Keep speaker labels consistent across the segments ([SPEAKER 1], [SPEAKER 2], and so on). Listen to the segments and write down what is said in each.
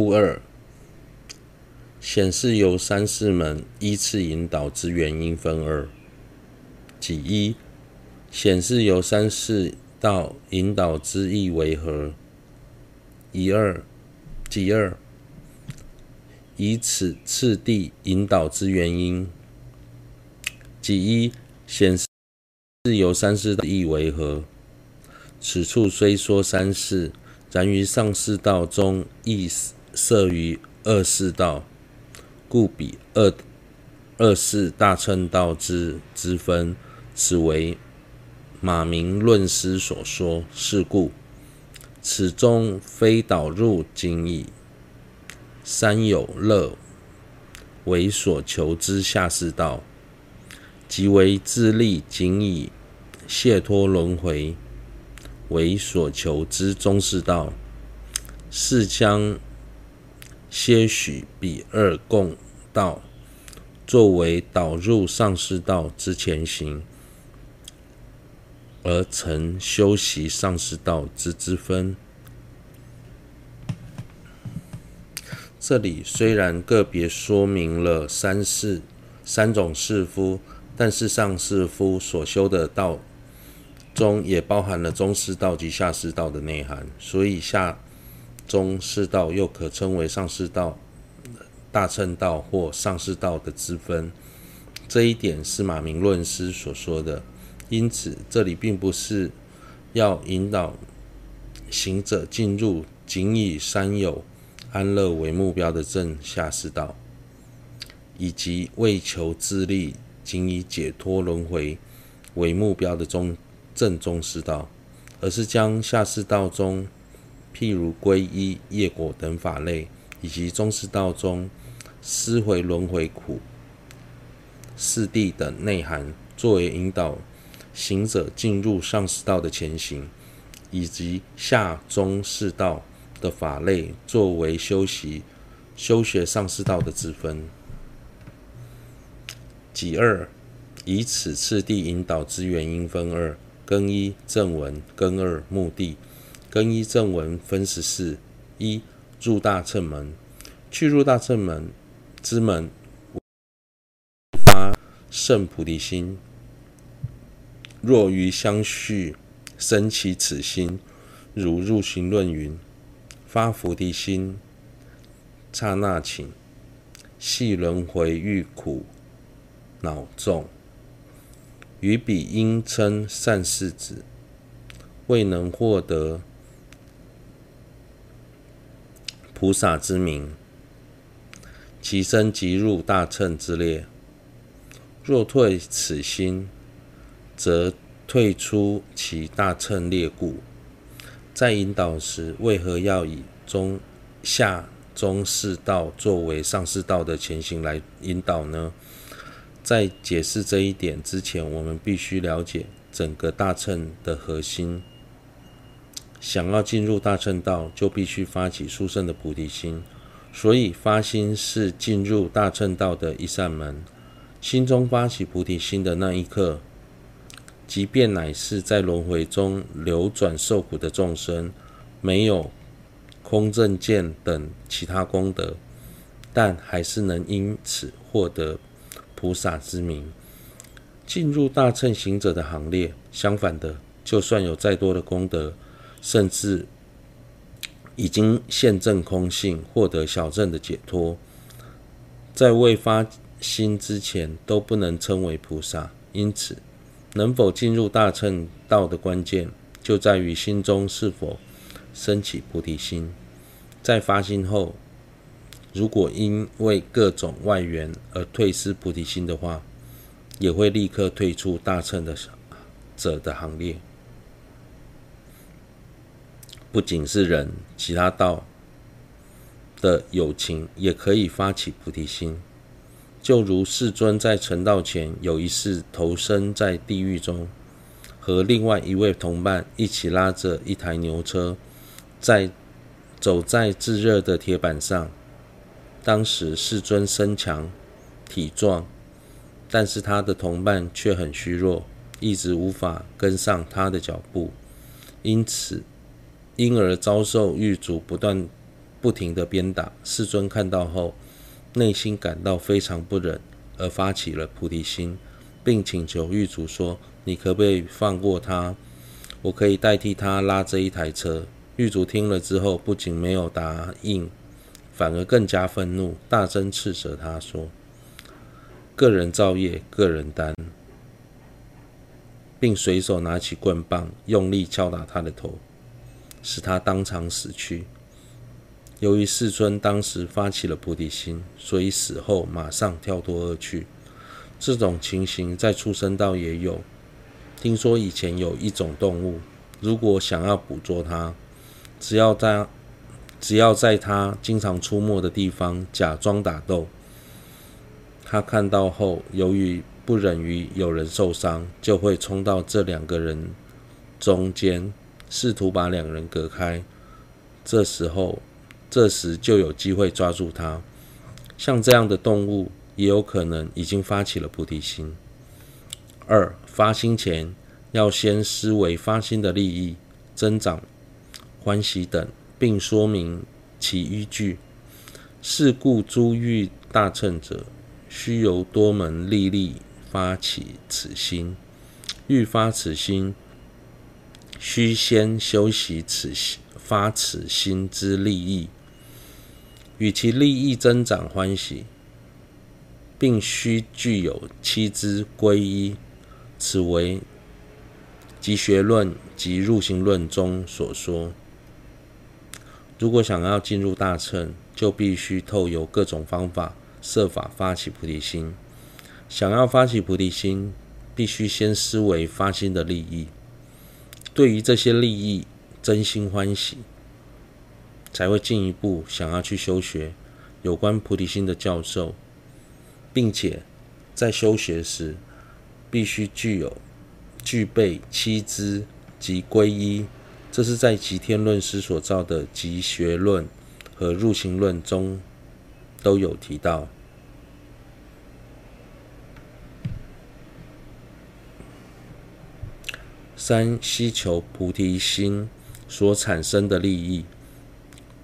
[SPEAKER 1] 故二，显示由三世门依次引导之原因分二。即一，显示由三世道引导之意为何？己二，即二，以此次第引导之原因。即一，显示是由三世道意为何？此处虽说三世，然于上士道中亦摄于二世道，故比二二世大乘道之之分。此为马明论师所说，是故。此中非导入仅以三有乐为所求之下士道，即为自力仅以解脱轮回为所求之中士道，是将些许比二共道作为导入上士道之前行。而曾修习上士道之之分。这里虽然个别说明了三世三种士夫，但是上士夫所修的道中也包含了中士道及下士道的内涵，所以下中士道又可称为上士道、大乘道或上士道的之分。这一点是马鸣论师所说的。因此，这里并不是要引导行者进入仅以三有安乐为目标的正下士道，以及为求自利仅以解脱轮回为目标的中正中士道，而是将下士道中譬如皈依、业果等法类，以及中士道中思回轮回苦、四谛等内涵，作为引导。行者进入上士道的前行，以及下中士道的法类，作为修习、修学上士道的之分。己二，以此次第引导之原因分二：更一正文，更二目的。庚一正文分十四：一入大乘门，去入大乘门之门，发胜菩提心。若于相续生起此心，如入行论云：发菩提心，刹那顷，系轮回欲苦恼众，于彼应称善士子，未能获得菩萨之名，其身即入大乘之列。若退此心，则退出其大乘列故，在引导时，为何要以中下中士道作为上士道的前行来引导呢？在解释这一点之前，我们必须了解整个大乘的核心。想要进入大乘道，就必须发起殊胜的菩提心，所以发心是进入大乘道的一扇门。心中发起菩提心的那一刻，即便乃是在轮回中流转受苦的众生，没有空正见等其他功德，但还是能因此获得菩萨之名，进入大乘行者的行列。相反的，就算有再多的功德，甚至已经现证空性，获得小乘的解脱，在未发心之前，都不能称为菩萨。因此，能否进入大乘道的关键，就在于心中是否升起菩提心。在发心后，如果因为各种外缘而退失菩提心的话，也会立刻退出大乘的者的行列。不仅是人，其他道的有情也可以发起菩提心。就如世尊在成道前，有一世投生在地狱中，和另外一位同伴一起拉着一台牛车，在走在炙热的铁板上。当时世尊身强体壮，但是他的同伴却很虚弱，一直无法跟上他的脚步，因此因而遭受狱卒不断不停的鞭打。世尊看到后，内心感到非常不忍，而发起了菩提心，并请求狱卒说：“你可不可以放过他？我可以代替他拉这一台车。”狱卒听了之后，不仅没有答应，反而更加愤怒，大声斥责他说：“个人造业，个人担。”并随手拿起棍棒，用力敲打他的头，使他当场死去。由于世尊当时发起了菩提心，所以死后马上跳脱而去。这种情形在畜生道也有。听说以前有一种动物，如果想要捕捉它，只要在只要在它经常出没的地方假装打斗，它看到后，由于不忍于有人受伤，就会冲到这两个人中间，试图把两人隔开。这时候，这时就有机会抓住他。像这样的动物，也有可能已经发起了菩提心。二、发心前要先思维发心的利益、增长欢喜等，并说明其依据。是故诸欲大乘者，须由多门利利。发起此心，欲发此心，须先修习此发此心之利益，与其利益增长欢喜，并须具有七支皈依。此为集学论及入行论中所说。如果想要进入大乘，就必须透由各种方法设法发起菩提心。想要发起菩提心，必须先思维发心的利益。对于这些利益，真心欢喜，才会进一步想要去修学有关菩提心的教授，并且在修学时，必须具有具备七支及皈依。这是在集天论师所造的集学论和入行论中都有提到。三、希求菩提心所产生的利益。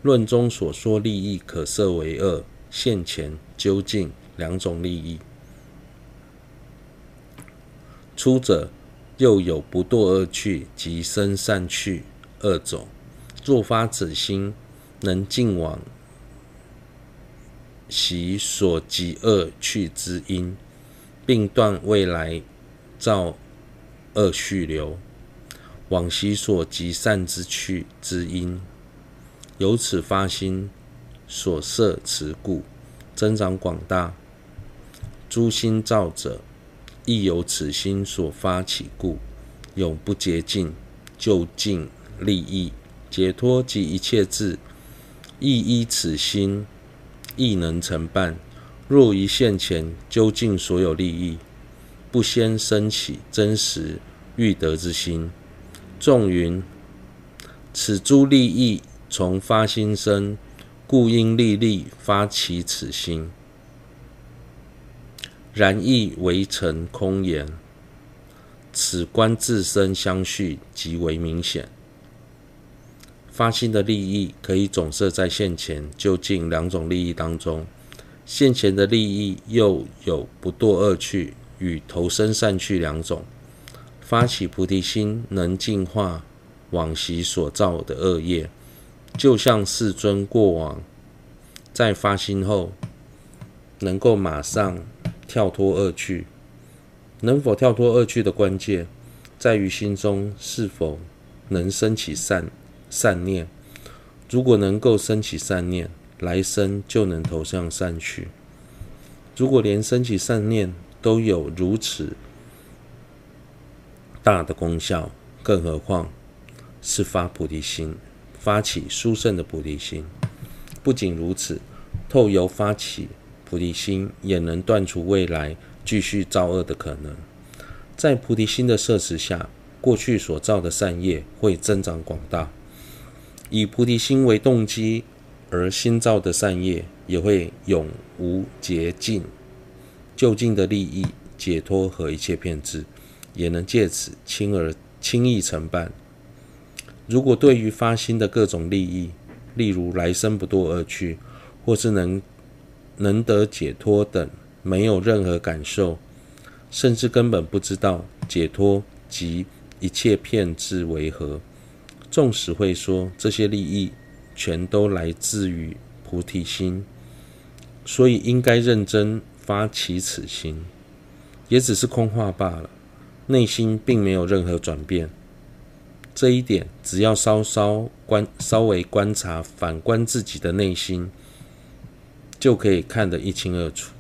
[SPEAKER 1] 论中所说利益可设为二，现前究竟两种利益。初者，又有不堕恶趣及生善趣二种。若发此心，能尽往昔所集恶趣之因，并断未来造恶续流。往昔所集善之趣之因，由此发心所摄持故，增长广大。诸心造者，亦由此心所发起故，永不竭尽。究竟利益解脱及一切智，亦依此心，亦能成办。若于现前究竟所有利益，不先生起真实欲得之心。颂云：此诸利益从发心生，故应利利发起此心。然亦为成空言，此观自身相续极为明显。发心的利益可以总摄在现前究竟两种利益当中。现前的利益又有不堕恶趣与投生善趣两种。发起菩提心，能净化往昔所造的恶业，就像世尊过往在发心后，能够马上跳脱恶趣。能否跳脱恶趣的关键，在于心中是否能生起善善念。如果能够生起善念，来生就能投向善趣。如果连升起善念都有如此，大的功效，更何况是发菩提心，发起殊胜的菩提心。不仅如此，透由发起菩提心，也能断除未来继续造恶的可能。在菩提心的摄持下，过去所造的善业会增长广大，以菩提心为动机而新造的善业也会永无竭尽。究竟的利益、解脱和一切遍智。也能借此轻而轻易承办。如果对于发心的各种利益例如来生不堕恶趣，或是能能得解脱等，没有任何感受，甚至根本不知道解脱及一切遍智为何。纵使会说这些利益全都来自于菩提心，所以应该认真发起此心，也只是空话罢了。内心并没有任何转变，这一点只要稍稍观、稍微观察、反观自己的内心，就可以看得一清二楚。